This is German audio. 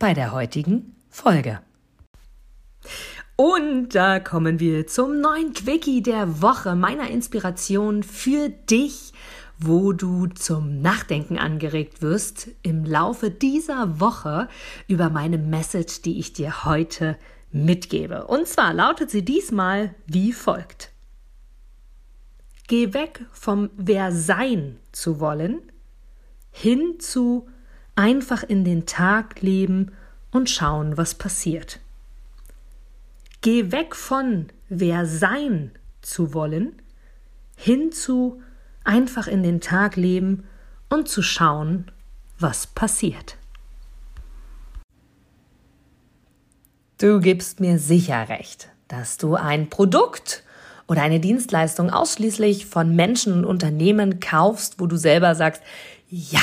bei der heutigen Folge. Und da kommen wir zum neuen Quickie der Woche, meiner Inspiration für dich, wo du zum Nachdenken angeregt wirst im Laufe dieser Woche über meine Message, die ich dir heute mitgebe. Und zwar lautet sie diesmal wie folgt. Geh weg vom Wer sein zu wollen hin zu einfach in den Tag leben und schauen, was passiert. Geh weg von wer sein zu wollen, hin zu einfach in den Tag leben und zu schauen, was passiert. Du gibst mir sicher recht, dass du ein Produkt oder eine Dienstleistung ausschließlich von Menschen und Unternehmen kaufst, wo du selber sagst, ja,